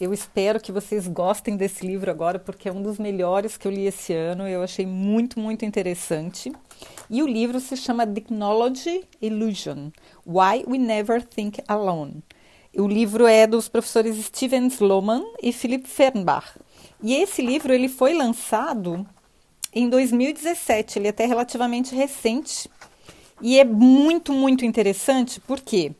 Eu espero que vocês gostem desse livro agora, porque é um dos melhores que eu li esse ano. Eu achei muito, muito interessante. E o livro se chama Technology Illusion: Why We Never Think Alone. O livro é dos professores Steven Sloman e Philip Fernbach. E esse livro ele foi lançado em 2017, ele é até relativamente recente. E é muito, muito interessante porque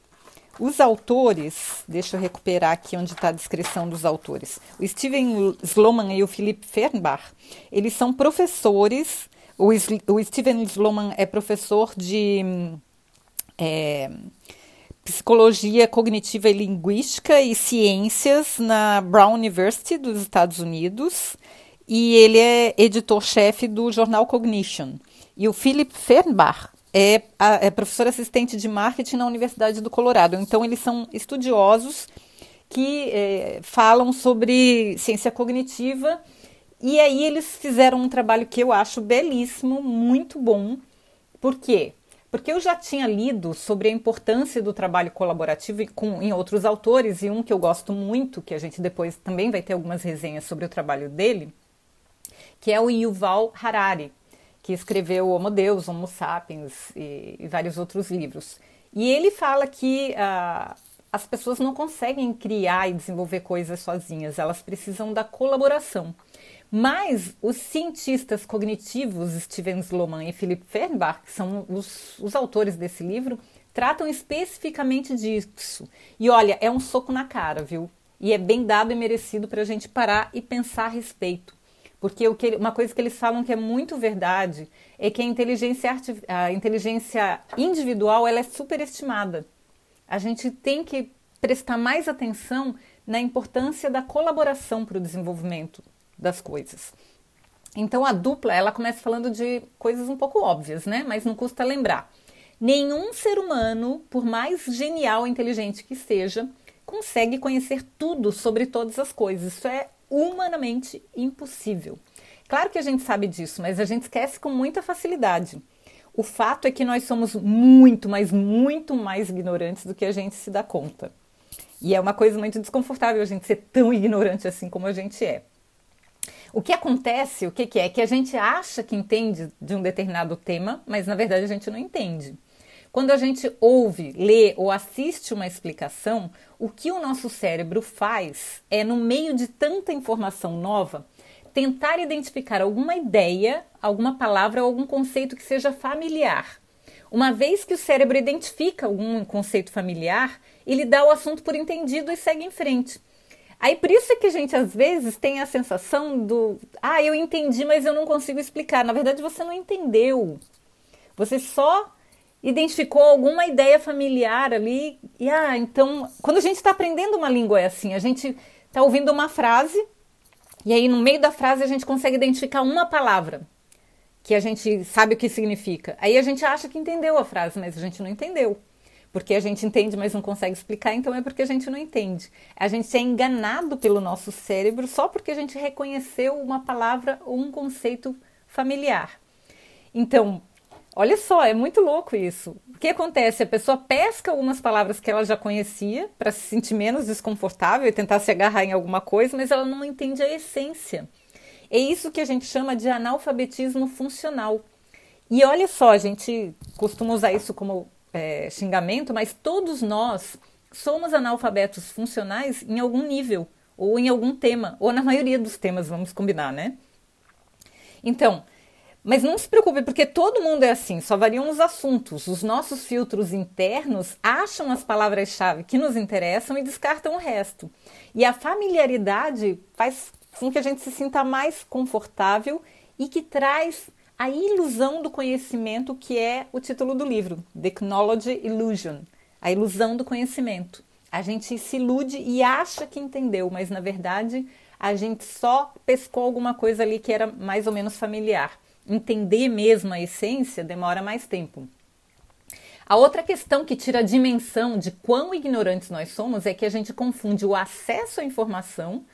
os autores, deixa eu recuperar aqui onde está a descrição dos autores. O Steven Sloman e o Philip Fernbach, eles são professores. O, o Steven Sloman é professor de é, psicologia cognitiva e linguística e ciências na Brown University dos Estados Unidos e ele é editor-chefe do jornal Cognition. E o Philip Fernbach é, é professor assistente de marketing na Universidade do Colorado. Então, eles são estudiosos que é, falam sobre ciência cognitiva. E aí eles fizeram um trabalho que eu acho belíssimo, muito bom. Por quê? Porque eu já tinha lido sobre a importância do trabalho colaborativo com, em outros autores, e um que eu gosto muito, que a gente depois também vai ter algumas resenhas sobre o trabalho dele, que é o Yuval Harari que escreveu Homo Deus, Homo Sapiens e, e vários outros livros. E ele fala que uh, as pessoas não conseguem criar e desenvolver coisas sozinhas, elas precisam da colaboração. Mas os cientistas cognitivos Steven Sloman e Philip Fernbach, que são os, os autores desse livro, tratam especificamente disso. E olha, é um soco na cara, viu? E é bem dado e merecido para a gente parar e pensar a respeito. Porque o que, uma coisa que eles falam que é muito verdade é que a inteligência, a inteligência individual ela é superestimada. A gente tem que prestar mais atenção na importância da colaboração para o desenvolvimento das coisas. Então a dupla ela começa falando de coisas um pouco óbvias, né? Mas não custa lembrar. Nenhum ser humano, por mais genial e inteligente que seja, consegue conhecer tudo sobre todas as coisas. Isso é humanamente impossível. Claro que a gente sabe disso, mas a gente esquece com muita facilidade. O fato é que nós somos muito, mas muito mais ignorantes do que a gente se dá conta. E é uma coisa muito desconfortável a gente ser tão ignorante assim como a gente é. O que acontece, o que, que é? Que a gente acha que entende de um determinado tema, mas na verdade a gente não entende. Quando a gente ouve, lê ou assiste uma explicação, o que o nosso cérebro faz é, no meio de tanta informação nova, tentar identificar alguma ideia, alguma palavra ou algum conceito que seja familiar. Uma vez que o cérebro identifica algum conceito familiar, ele dá o assunto por entendido e segue em frente. Aí por isso é que a gente às vezes tem a sensação do, ah, eu entendi, mas eu não consigo explicar. Na verdade, você não entendeu. Você só identificou alguma ideia familiar ali. E ah, então, quando a gente está aprendendo uma língua é assim, a gente está ouvindo uma frase e aí no meio da frase a gente consegue identificar uma palavra que a gente sabe o que significa. Aí a gente acha que entendeu a frase, mas a gente não entendeu. Porque a gente entende, mas não consegue explicar, então é porque a gente não entende. A gente é enganado pelo nosso cérebro só porque a gente reconheceu uma palavra ou um conceito familiar. Então, Olha só, é muito louco isso. O que acontece? A pessoa pesca algumas palavras que ela já conhecia para se sentir menos desconfortável e tentar se agarrar em alguma coisa, mas ela não entende a essência. É isso que a gente chama de analfabetismo funcional. E olha só, a gente costuma usar isso como é, xingamento, mas todos nós somos analfabetos funcionais em algum nível, ou em algum tema, ou na maioria dos temas, vamos combinar, né? Então, mas não se preocupe, porque todo mundo é assim, só variam os assuntos. Os nossos filtros internos acham as palavras-chave que nos interessam e descartam o resto. E a familiaridade faz com que a gente se sinta mais confortável e que traz a ilusão do conhecimento, que é o título do livro, Technology Illusion a ilusão do conhecimento. A gente se ilude e acha que entendeu, mas na verdade a gente só pescou alguma coisa ali que era mais ou menos familiar. Entender mesmo a essência demora mais tempo. A outra questão que tira a dimensão de quão ignorantes nós somos é que a gente confunde o acesso à informação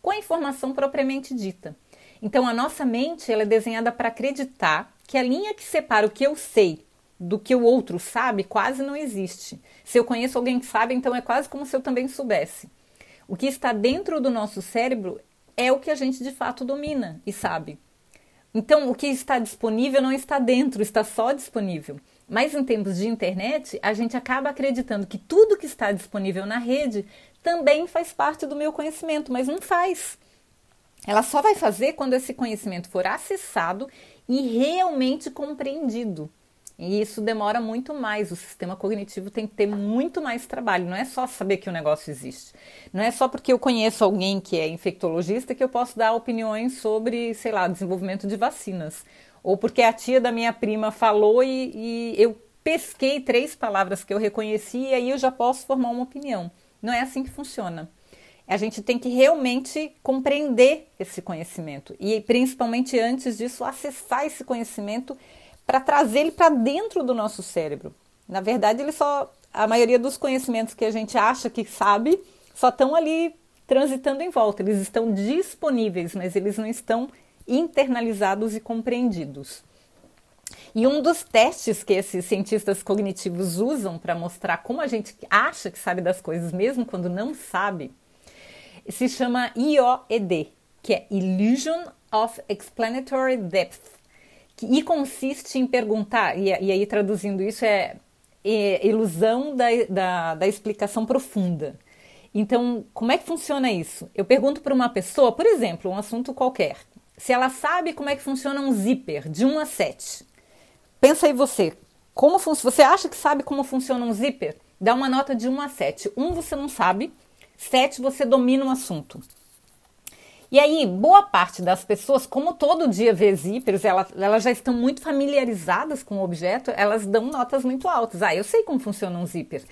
com a informação propriamente dita. Então a nossa mente ela é desenhada para acreditar que a linha que separa o que eu sei do que o outro sabe quase não existe. Se eu conheço alguém que sabe, então é quase como se eu também soubesse. O que está dentro do nosso cérebro é o que a gente de fato domina e sabe. Então, o que está disponível não está dentro, está só disponível. Mas em tempos de internet, a gente acaba acreditando que tudo que está disponível na rede também faz parte do meu conhecimento, mas não faz. Ela só vai fazer quando esse conhecimento for acessado e realmente compreendido. E isso demora muito mais. O sistema cognitivo tem que ter muito mais trabalho. Não é só saber que o negócio existe. Não é só porque eu conheço alguém que é infectologista que eu posso dar opiniões sobre, sei lá, desenvolvimento de vacinas. Ou porque a tia da minha prima falou e, e eu pesquei três palavras que eu reconheci e aí eu já posso formar uma opinião. Não é assim que funciona. A gente tem que realmente compreender esse conhecimento e, principalmente antes disso, acessar esse conhecimento para trazer ele para dentro do nosso cérebro. Na verdade, ele só a maioria dos conhecimentos que a gente acha que sabe só estão ali transitando em volta. Eles estão disponíveis, mas eles não estão internalizados e compreendidos. E um dos testes que esses cientistas cognitivos usam para mostrar como a gente acha que sabe das coisas, mesmo quando não sabe, se chama IOED, que é Illusion of Explanatory Depth e consiste em perguntar, e, e aí traduzindo isso é, é ilusão da, da, da explicação profunda. Então, como é que funciona isso? Eu pergunto para uma pessoa, por exemplo, um assunto qualquer, se ela sabe como é que funciona um zíper de 1 a 7. Pensa aí você, como você acha que sabe como funciona um zíper? Dá uma nota de 1 a 7. 1 você não sabe, 7 você domina um assunto. E aí, boa parte das pessoas, como todo dia vê zíperos, elas, elas já estão muito familiarizadas com o objeto, elas dão notas muito altas. Ah, eu sei como funciona um zíper.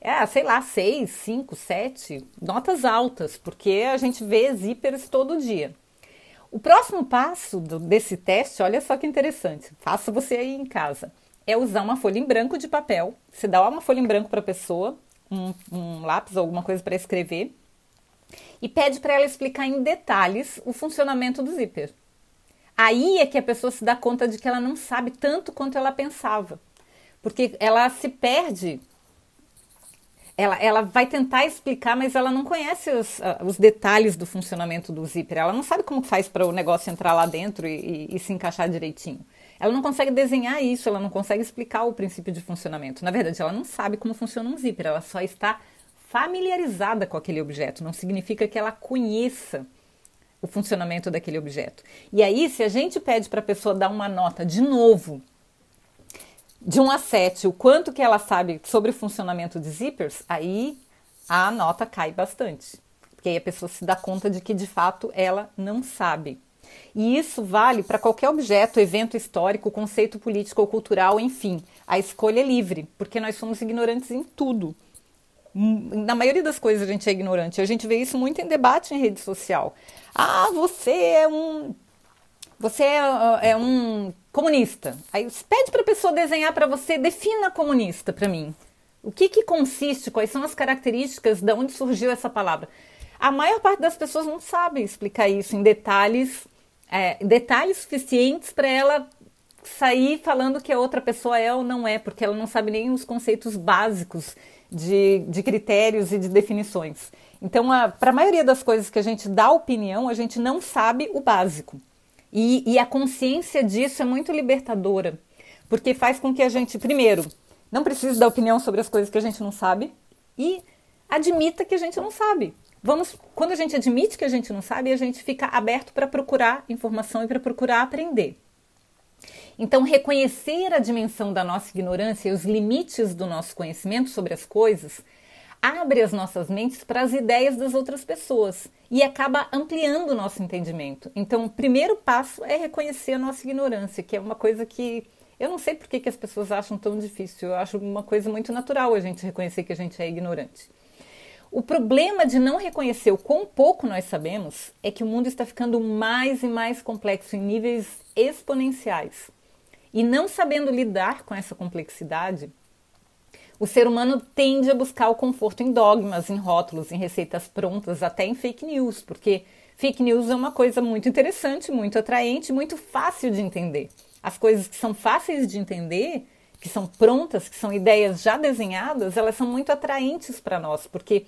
É, sei lá, 6, 5, 7, notas altas, porque a gente vê zíperes todo dia. O próximo passo do, desse teste, olha só que interessante, faça você aí em casa, é usar uma folha em branco de papel. Você dá uma folha em branco para a pessoa, um, um lápis, alguma coisa para escrever, e pede para ela explicar em detalhes o funcionamento do zíper. Aí é que a pessoa se dá conta de que ela não sabe tanto quanto ela pensava, porque ela se perde. Ela, ela vai tentar explicar, mas ela não conhece os, uh, os detalhes do funcionamento do zíper. Ela não sabe como faz para o negócio entrar lá dentro e, e, e se encaixar direitinho. Ela não consegue desenhar isso, ela não consegue explicar o princípio de funcionamento. Na verdade, ela não sabe como funciona um zíper, ela só está familiarizada com aquele objeto, não significa que ela conheça o funcionamento daquele objeto. E aí, se a gente pede para a pessoa dar uma nota de novo, de 1 a 7, o quanto que ela sabe sobre o funcionamento de zippers, aí a nota cai bastante. Porque aí a pessoa se dá conta de que de fato ela não sabe. E isso vale para qualquer objeto, evento histórico, conceito político ou cultural, enfim. A escolha é livre, porque nós somos ignorantes em tudo na maioria das coisas a gente é ignorante. A gente vê isso muito em debate em rede social. Ah, você é um você é, é um comunista. Aí você pede para a pessoa desenhar para você, defina comunista para mim. O que, que consiste? Quais são as características? De onde surgiu essa palavra? A maior parte das pessoas não sabe explicar isso em detalhes, é, detalhes suficientes para ela sair falando que a outra pessoa é ou não é, porque ela não sabe nem os conceitos básicos de, de critérios e de definições. Então, para a maioria das coisas que a gente dá opinião, a gente não sabe o básico. E, e a consciência disso é muito libertadora, porque faz com que a gente, primeiro, não precise dar opinião sobre as coisas que a gente não sabe e admita que a gente não sabe. Vamos, quando a gente admite que a gente não sabe, a gente fica aberto para procurar informação e para procurar aprender. Então, reconhecer a dimensão da nossa ignorância e os limites do nosso conhecimento sobre as coisas abre as nossas mentes para as ideias das outras pessoas e acaba ampliando o nosso entendimento. Então, o primeiro passo é reconhecer a nossa ignorância, que é uma coisa que eu não sei por que, que as pessoas acham tão difícil. Eu acho uma coisa muito natural a gente reconhecer que a gente é ignorante. O problema de não reconhecer o quão pouco nós sabemos é que o mundo está ficando mais e mais complexo em níveis exponenciais. E não sabendo lidar com essa complexidade, o ser humano tende a buscar o conforto em dogmas, em rótulos, em receitas prontas, até em fake news, porque fake news é uma coisa muito interessante, muito atraente, muito fácil de entender. As coisas que são fáceis de entender, que são prontas, que são ideias já desenhadas, elas são muito atraentes para nós, porque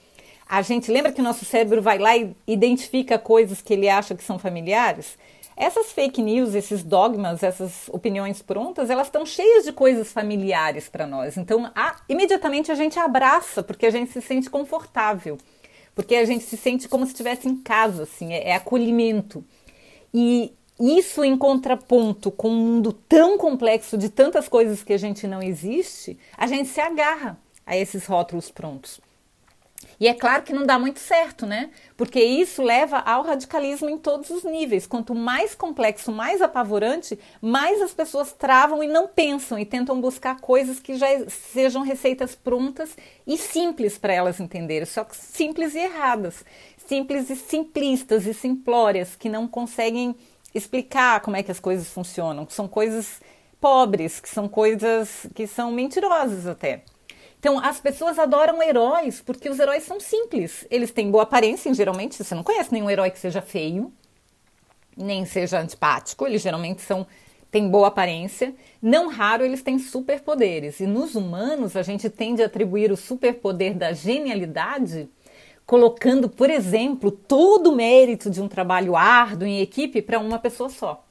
a gente lembra que o nosso cérebro vai lá e identifica coisas que ele acha que são familiares? Essas fake news, esses dogmas, essas opiniões prontas, elas estão cheias de coisas familiares para nós. Então, a, imediatamente a gente abraça, porque a gente se sente confortável, porque a gente se sente como se estivesse em casa, assim, é, é acolhimento. E isso em contraponto com um mundo tão complexo de tantas coisas que a gente não existe, a gente se agarra a esses rótulos prontos. E é claro que não dá muito certo, né? Porque isso leva ao radicalismo em todos os níveis. Quanto mais complexo, mais apavorante, mais as pessoas travam e não pensam e tentam buscar coisas que já sejam receitas prontas e simples para elas entenderem, só que simples e erradas, simples e simplistas e simplórias que não conseguem explicar como é que as coisas funcionam, que são coisas pobres, que são coisas que são mentirosas até. Então, as pessoas adoram heróis porque os heróis são simples. Eles têm boa aparência, geralmente. Você não conhece nenhum herói que seja feio, nem seja antipático. Eles geralmente são têm boa aparência. Não raro, eles têm superpoderes. E nos humanos, a gente tende a atribuir o superpoder da genialidade colocando, por exemplo, todo o mérito de um trabalho árduo em equipe para uma pessoa só.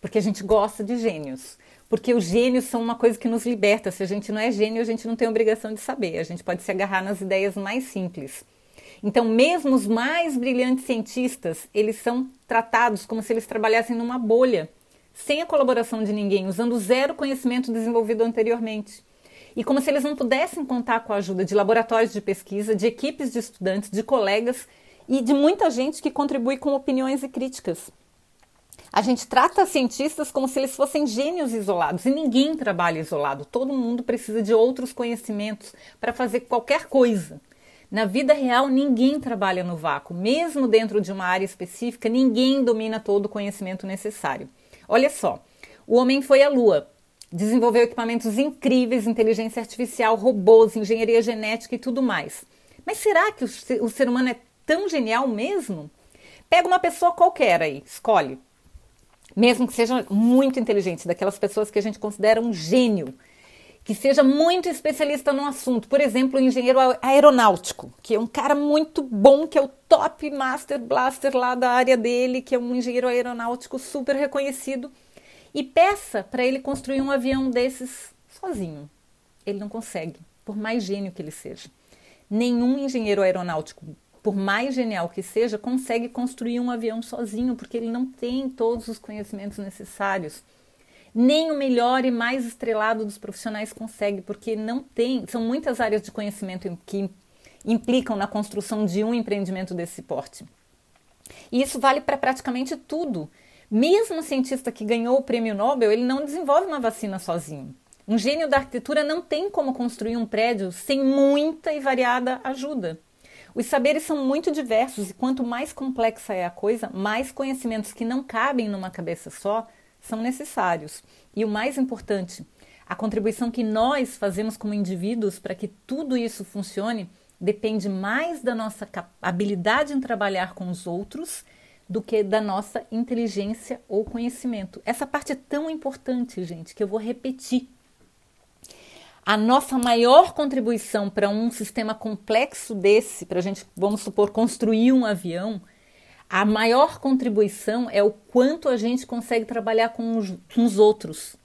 Porque a gente gosta de gênios porque os gênios são uma coisa que nos liberta. Se a gente não é gênio, a gente não tem obrigação de saber. A gente pode se agarrar nas ideias mais simples. Então, mesmo os mais brilhantes cientistas, eles são tratados como se eles trabalhassem numa bolha, sem a colaboração de ninguém, usando zero conhecimento desenvolvido anteriormente. E como se eles não pudessem contar com a ajuda de laboratórios de pesquisa, de equipes de estudantes, de colegas e de muita gente que contribui com opiniões e críticas. A gente trata cientistas como se eles fossem gênios isolados e ninguém trabalha isolado. Todo mundo precisa de outros conhecimentos para fazer qualquer coisa. Na vida real, ninguém trabalha no vácuo. Mesmo dentro de uma área específica, ninguém domina todo o conhecimento necessário. Olha só: o homem foi à Lua, desenvolveu equipamentos incríveis, inteligência artificial, robôs, engenharia genética e tudo mais. Mas será que o ser humano é tão genial mesmo? Pega uma pessoa qualquer aí, escolhe mesmo que seja muito inteligente, daquelas pessoas que a gente considera um gênio, que seja muito especialista no assunto, por exemplo, o engenheiro aeronáutico, que é um cara muito bom, que é o top master blaster lá da área dele, que é um engenheiro aeronáutico super reconhecido, e peça para ele construir um avião desses sozinho. Ele não consegue, por mais gênio que ele seja. Nenhum engenheiro aeronáutico por mais genial que seja, consegue construir um avião sozinho, porque ele não tem todos os conhecimentos necessários. Nem o melhor e mais estrelado dos profissionais consegue, porque não tem. São muitas áreas de conhecimento que implicam na construção de um empreendimento desse porte. E isso vale para praticamente tudo. Mesmo o cientista que ganhou o prêmio Nobel, ele não desenvolve uma vacina sozinho. Um gênio da arquitetura não tem como construir um prédio sem muita e variada ajuda. Os saberes são muito diversos e quanto mais complexa é a coisa, mais conhecimentos que não cabem numa cabeça só são necessários. E o mais importante, a contribuição que nós fazemos como indivíduos para que tudo isso funcione depende mais da nossa habilidade em trabalhar com os outros do que da nossa inteligência ou conhecimento. Essa parte é tão importante, gente, que eu vou repetir a nossa maior contribuição para um sistema complexo desse, para a gente, vamos supor, construir um avião, a maior contribuição é o quanto a gente consegue trabalhar com os, com os outros.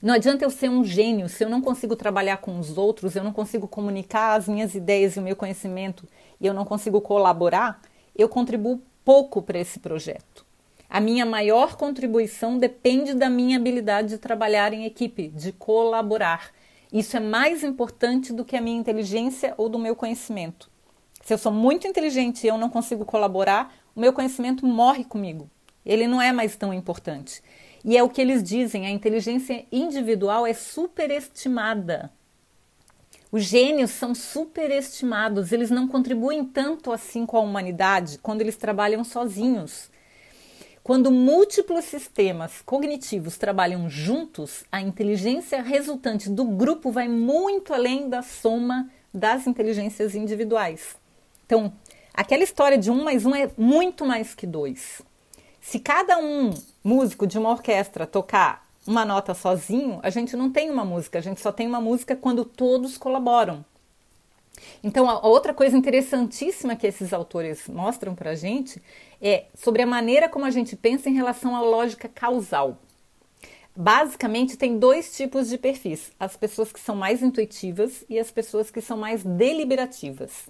Não adianta eu ser um gênio se eu não consigo trabalhar com os outros, eu não consigo comunicar as minhas ideias e o meu conhecimento e eu não consigo colaborar, eu contribuo pouco para esse projeto. A minha maior contribuição depende da minha habilidade de trabalhar em equipe, de colaborar. Isso é mais importante do que a minha inteligência ou do meu conhecimento. Se eu sou muito inteligente e eu não consigo colaborar, o meu conhecimento morre comigo. Ele não é mais tão importante. E é o que eles dizem: a inteligência individual é superestimada. Os gênios são superestimados, eles não contribuem tanto assim com a humanidade quando eles trabalham sozinhos. Quando múltiplos sistemas cognitivos trabalham juntos, a inteligência resultante do grupo vai muito além da soma das inteligências individuais. Então, aquela história de um mais um é muito mais que dois. Se cada um músico de uma orquestra tocar uma nota sozinho, a gente não tem uma música, a gente só tem uma música quando todos colaboram. Então, a outra coisa interessantíssima que esses autores mostram para a gente é sobre a maneira como a gente pensa em relação à lógica causal. Basicamente, tem dois tipos de perfis: as pessoas que são mais intuitivas e as pessoas que são mais deliberativas.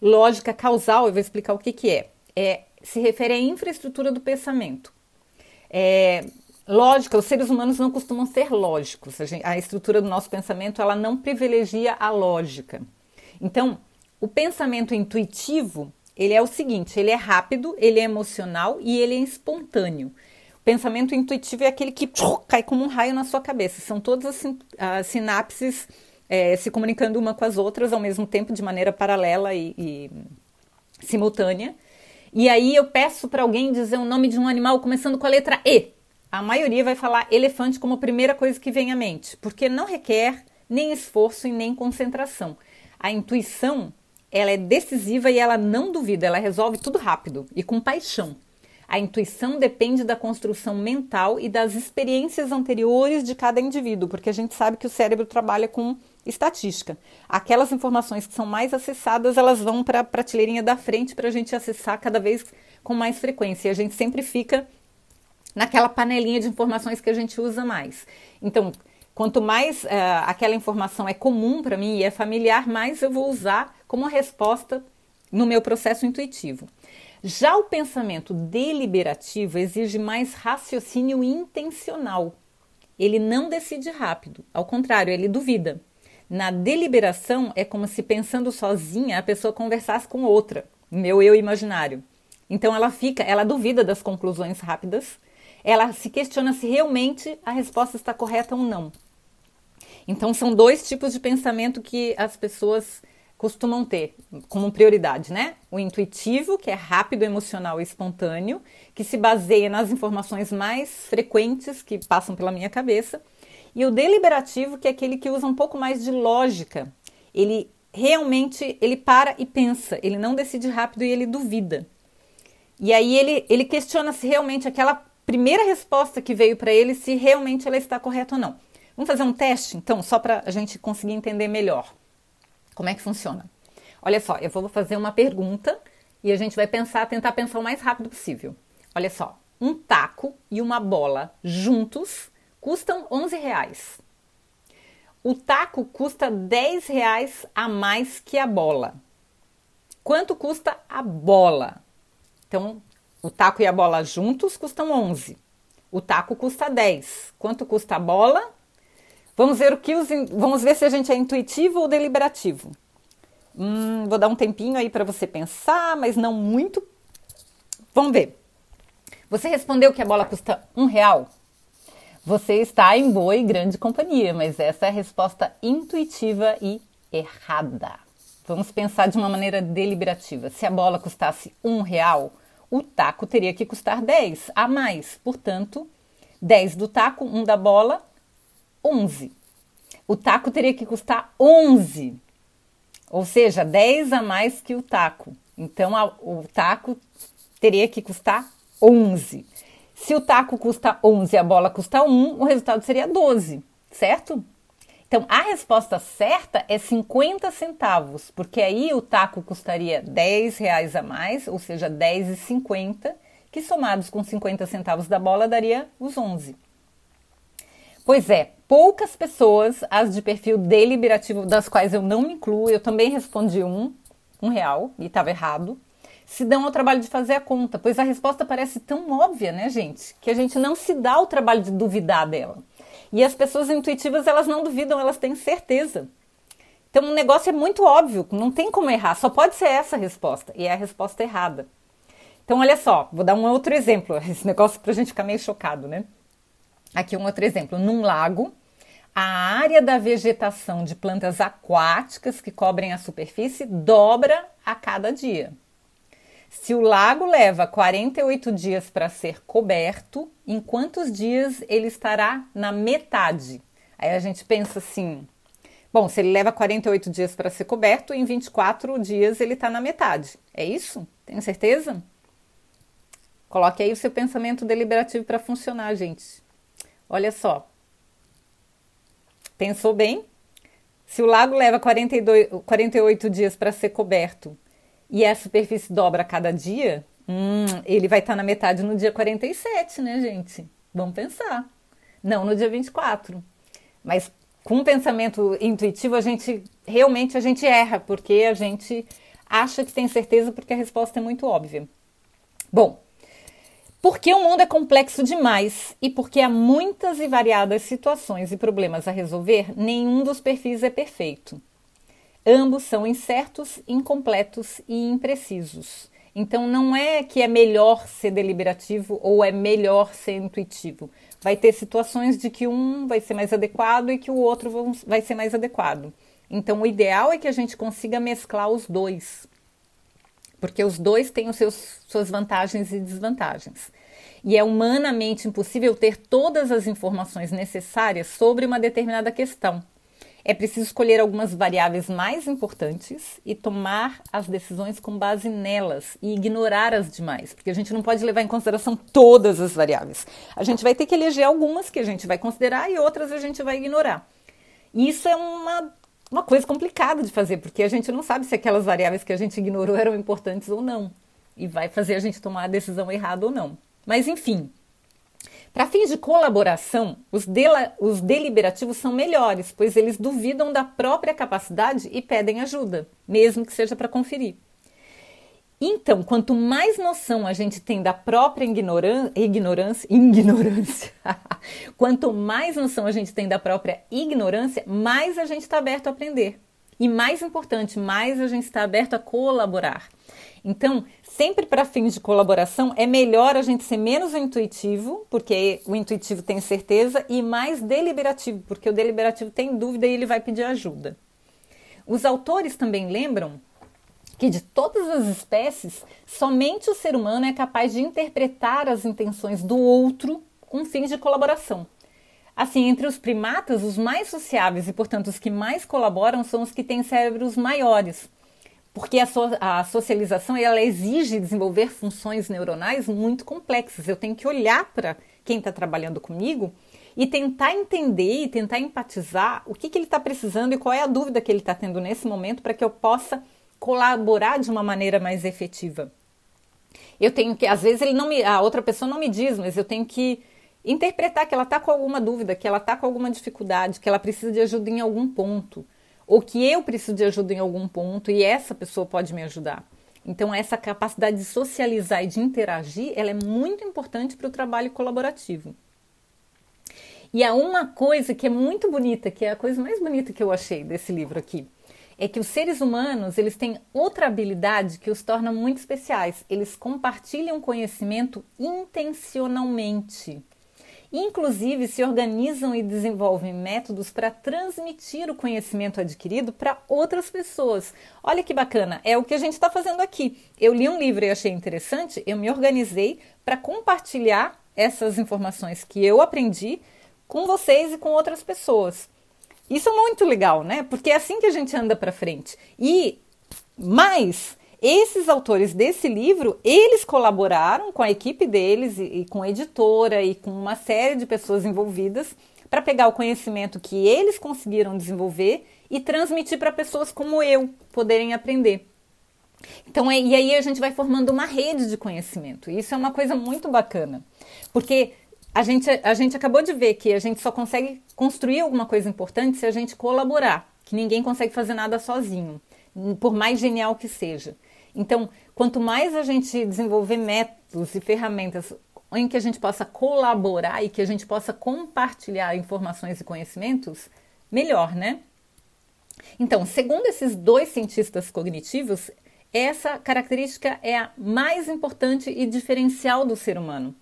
Lógica causal, eu vou explicar o que, que é. é se refere à infraestrutura do pensamento. É, Lógica, os seres humanos não costumam ser lógicos. A, gente, a, estrutura do nosso pensamento ela não privilegia a lógica. Então, o pensamento intuitivo ele é o seguinte: ele é rápido, ele é emocional e ele é espontâneo. O pensamento intuitivo é aquele que cai como um raio na sua cabeça. São todas as, as sinapses é, se comunicando uma com as outras ao mesmo tempo, de maneira paralela e, e simultânea. E aí eu peço para alguém dizer o nome de um animal começando com a letra E a maioria vai falar elefante como a primeira coisa que vem à mente, porque não requer nem esforço e nem concentração. A intuição, ela é decisiva e ela não duvida, ela resolve tudo rápido e com paixão. A intuição depende da construção mental e das experiências anteriores de cada indivíduo, porque a gente sabe que o cérebro trabalha com estatística. Aquelas informações que são mais acessadas, elas vão para a prateleirinha da frente para a gente acessar cada vez com mais frequência. E a gente sempre fica naquela panelinha de informações que a gente usa mais. Então, quanto mais uh, aquela informação é comum para mim e é familiar, mais eu vou usar como resposta no meu processo intuitivo. Já o pensamento deliberativo exige mais raciocínio intencional. Ele não decide rápido, ao contrário, ele duvida. Na deliberação é como se pensando sozinha a pessoa conversasse com outra, meu eu imaginário. Então ela fica, ela duvida das conclusões rápidas ela se questiona se realmente a resposta está correta ou não. Então, são dois tipos de pensamento que as pessoas costumam ter como prioridade, né? O intuitivo, que é rápido, emocional e espontâneo, que se baseia nas informações mais frequentes que passam pela minha cabeça, e o deliberativo, que é aquele que usa um pouco mais de lógica. Ele realmente ele para e pensa, ele não decide rápido e ele duvida. E aí ele, ele questiona se realmente aquela primeira resposta que veio para ele se realmente ela está correta ou não. Vamos fazer um teste, então, só para a gente conseguir entender melhor como é que funciona. Olha só, eu vou fazer uma pergunta e a gente vai pensar, tentar pensar o mais rápido possível. Olha só, um taco e uma bola juntos custam 11 reais. O taco custa 10 reais a mais que a bola. Quanto custa a bola? Então, o taco e a bola juntos custam 11. O taco custa 10. Quanto custa a bola? Vamos ver o que os, vamos ver se a gente é intuitivo ou deliberativo. Hum, vou dar um tempinho aí para você pensar, mas não muito. Vamos ver. Você respondeu que a bola custa um real. Você está em boa e grande companhia, mas essa é a resposta intuitiva e errada. Vamos pensar de uma maneira deliberativa. Se a bola custasse um real, o taco teria que custar 10 a mais. Portanto, 10 do taco, 1 da bola, 11. O taco teria que custar 11. Ou seja, 10 a mais que o taco. Então, a, o taco teria que custar 11. Se o taco custa 11 e a bola custa 1, o resultado seria 12, certo? Então, a resposta certa é 50 centavos, porque aí o taco custaria 10 reais a mais, ou seja, 10,50, que somados com 50 centavos da bola daria os 11. Pois é, poucas pessoas, as de perfil deliberativo, das quais eu não me incluo, eu também respondi um, um real, e estava errado, se dão ao trabalho de fazer a conta, pois a resposta parece tão óbvia, né, gente, que a gente não se dá o trabalho de duvidar dela. E as pessoas intuitivas, elas não duvidam, elas têm certeza. Então o negócio é muito óbvio, não tem como errar, só pode ser essa a resposta, e é a resposta errada. Então, olha só, vou dar um outro exemplo, esse negócio para a gente ficar meio chocado, né? Aqui um outro exemplo. Num lago, a área da vegetação de plantas aquáticas que cobrem a superfície dobra a cada dia. Se o lago leva 48 dias para ser coberto, em quantos dias ele estará na metade? Aí a gente pensa assim: bom, se ele leva 48 dias para ser coberto, em 24 dias ele está na metade. É isso? Tem certeza? Coloque aí o seu pensamento deliberativo para funcionar, gente. Olha só. Pensou bem? Se o lago leva 42, 48 dias para ser coberto e a superfície dobra a cada dia, hum, ele vai estar tá na metade no dia 47, né, gente? Vamos pensar. Não no dia 24. Mas com um pensamento intuitivo, a gente realmente a gente erra, porque a gente acha que tem certeza porque a resposta é muito óbvia. Bom, porque o mundo é complexo demais e porque há muitas e variadas situações e problemas a resolver, nenhum dos perfis é perfeito. Ambos são incertos, incompletos e imprecisos. Então não é que é melhor ser deliberativo ou é melhor ser intuitivo. Vai ter situações de que um vai ser mais adequado e que o outro vai ser mais adequado. Então o ideal é que a gente consiga mesclar os dois porque os dois têm os seus, suas vantagens e desvantagens. E é humanamente impossível ter todas as informações necessárias sobre uma determinada questão. É preciso escolher algumas variáveis mais importantes e tomar as decisões com base nelas e ignorar as demais, porque a gente não pode levar em consideração todas as variáveis. A gente vai ter que eleger algumas que a gente vai considerar e outras a gente vai ignorar. Isso é uma uma coisa complicada de fazer, porque a gente não sabe se aquelas variáveis que a gente ignorou eram importantes ou não. E vai fazer a gente tomar a decisão errada ou não. Mas enfim, para fins de colaboração, os, os deliberativos são melhores, pois eles duvidam da própria capacidade e pedem ajuda, mesmo que seja para conferir. Então, quanto mais noção a gente tem da própria ignorância, ignorância, quanto mais noção a gente tem da própria ignorância, mais a gente está aberto a aprender. E mais importante, mais a gente está aberto a colaborar. Então, sempre para fins de colaboração, é melhor a gente ser menos intuitivo, porque o intuitivo tem certeza, e mais deliberativo, porque o deliberativo tem dúvida e ele vai pedir ajuda. Os autores também lembram que de todas as espécies, somente o ser humano é capaz de interpretar as intenções do outro com fins de colaboração. Assim, entre os primatas, os mais sociáveis e, portanto, os que mais colaboram são os que têm cérebros maiores, porque a, so a socialização ela exige desenvolver funções neuronais muito complexas. Eu tenho que olhar para quem está trabalhando comigo e tentar entender e tentar empatizar o que, que ele está precisando e qual é a dúvida que ele está tendo nesse momento para que eu possa colaborar de uma maneira mais efetiva. Eu tenho que, às vezes ele não me, a outra pessoa não me diz, mas eu tenho que interpretar que ela está com alguma dúvida, que ela está com alguma dificuldade, que ela precisa de ajuda em algum ponto, ou que eu preciso de ajuda em algum ponto e essa pessoa pode me ajudar. Então essa capacidade de socializar e de interagir, ela é muito importante para o trabalho colaborativo. E há uma coisa que é muito bonita, que é a coisa mais bonita que eu achei desse livro aqui é que os seres humanos eles têm outra habilidade que os torna muito especiais. Eles compartilham conhecimento intencionalmente. Inclusive, se organizam e desenvolvem métodos para transmitir o conhecimento adquirido para outras pessoas. Olha que bacana, é o que a gente está fazendo aqui. Eu li um livro e achei interessante, eu me organizei para compartilhar essas informações que eu aprendi com vocês e com outras pessoas. Isso é muito legal, né? Porque é assim que a gente anda para frente. E mais, esses autores desse livro, eles colaboraram com a equipe deles e, e com a editora e com uma série de pessoas envolvidas para pegar o conhecimento que eles conseguiram desenvolver e transmitir para pessoas como eu poderem aprender. Então, é, e aí a gente vai formando uma rede de conhecimento. Isso é uma coisa muito bacana, porque a gente, a gente acabou de ver que a gente só consegue construir alguma coisa importante se a gente colaborar, que ninguém consegue fazer nada sozinho, por mais genial que seja. Então, quanto mais a gente desenvolver métodos e ferramentas em que a gente possa colaborar e que a gente possa compartilhar informações e conhecimentos, melhor, né? Então, segundo esses dois cientistas cognitivos, essa característica é a mais importante e diferencial do ser humano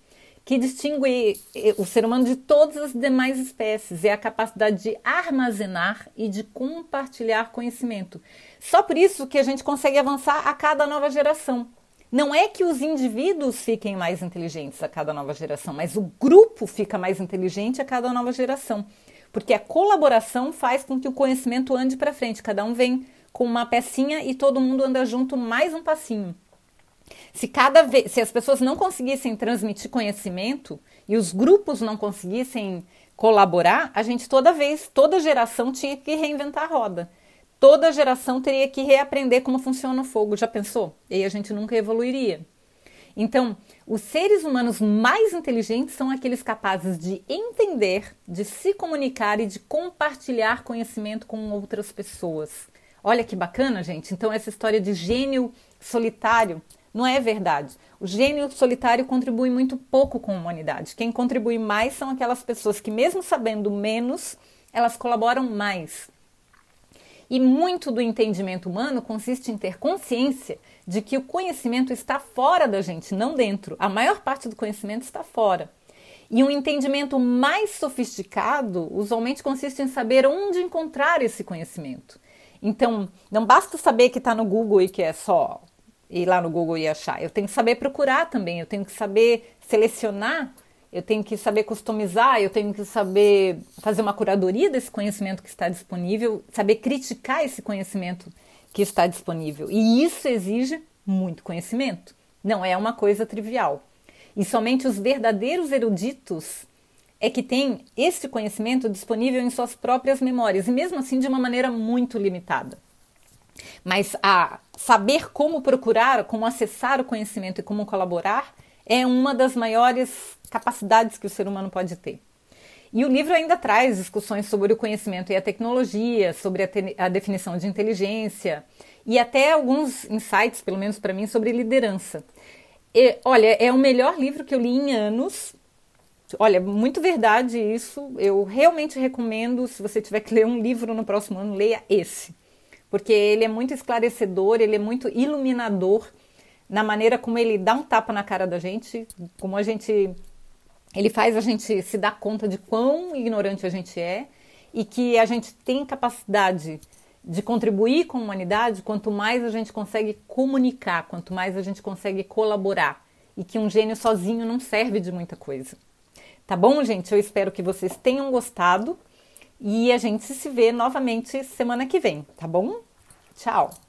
que distingue eh, o ser humano de todas as demais espécies é a capacidade de armazenar e de compartilhar conhecimento. Só por isso que a gente consegue avançar a cada nova geração. Não é que os indivíduos fiquem mais inteligentes a cada nova geração, mas o grupo fica mais inteligente a cada nova geração. Porque a colaboração faz com que o conhecimento ande para frente. Cada um vem com uma pecinha e todo mundo anda junto mais um passinho. Se cada vez, se as pessoas não conseguissem transmitir conhecimento e os grupos não conseguissem colaborar, a gente toda vez, toda geração tinha que reinventar a roda. Toda geração teria que reaprender como funciona o fogo. Já pensou? E aí a gente nunca evoluiria. Então, os seres humanos mais inteligentes são aqueles capazes de entender, de se comunicar e de compartilhar conhecimento com outras pessoas. Olha que bacana, gente. Então, essa história de gênio solitário não é verdade. O gênio solitário contribui muito pouco com a humanidade. Quem contribui mais são aquelas pessoas que, mesmo sabendo menos, elas colaboram mais. E muito do entendimento humano consiste em ter consciência de que o conhecimento está fora da gente, não dentro. A maior parte do conhecimento está fora. E um entendimento mais sofisticado usualmente consiste em saber onde encontrar esse conhecimento. Então, não basta saber que está no Google e que é só ir lá no Google e achar. Eu tenho que saber procurar também, eu tenho que saber selecionar, eu tenho que saber customizar, eu tenho que saber fazer uma curadoria desse conhecimento que está disponível, saber criticar esse conhecimento que está disponível. E isso exige muito conhecimento. Não é uma coisa trivial. E somente os verdadeiros eruditos é que têm esse conhecimento disponível em suas próprias memórias, e mesmo assim de uma maneira muito limitada. Mas a saber como procurar, como acessar o conhecimento e como colaborar é uma das maiores capacidades que o ser humano pode ter. E o livro ainda traz discussões sobre o conhecimento e a tecnologia, sobre a, a definição de inteligência e até alguns insights, pelo menos para mim, sobre liderança. E, olha, é o melhor livro que eu li em anos. Olha, muito verdade isso. Eu realmente recomendo, se você tiver que ler um livro no próximo ano, leia esse porque ele é muito esclarecedor, ele é muito iluminador na maneira como ele dá um tapa na cara da gente, como a gente ele faz a gente se dar conta de quão ignorante a gente é e que a gente tem capacidade de contribuir com a humanidade quanto mais a gente consegue comunicar, quanto mais a gente consegue colaborar e que um gênio sozinho não serve de muita coisa. Tá bom, gente? Eu espero que vocês tenham gostado. E a gente se vê novamente semana que vem, tá bom? Tchau!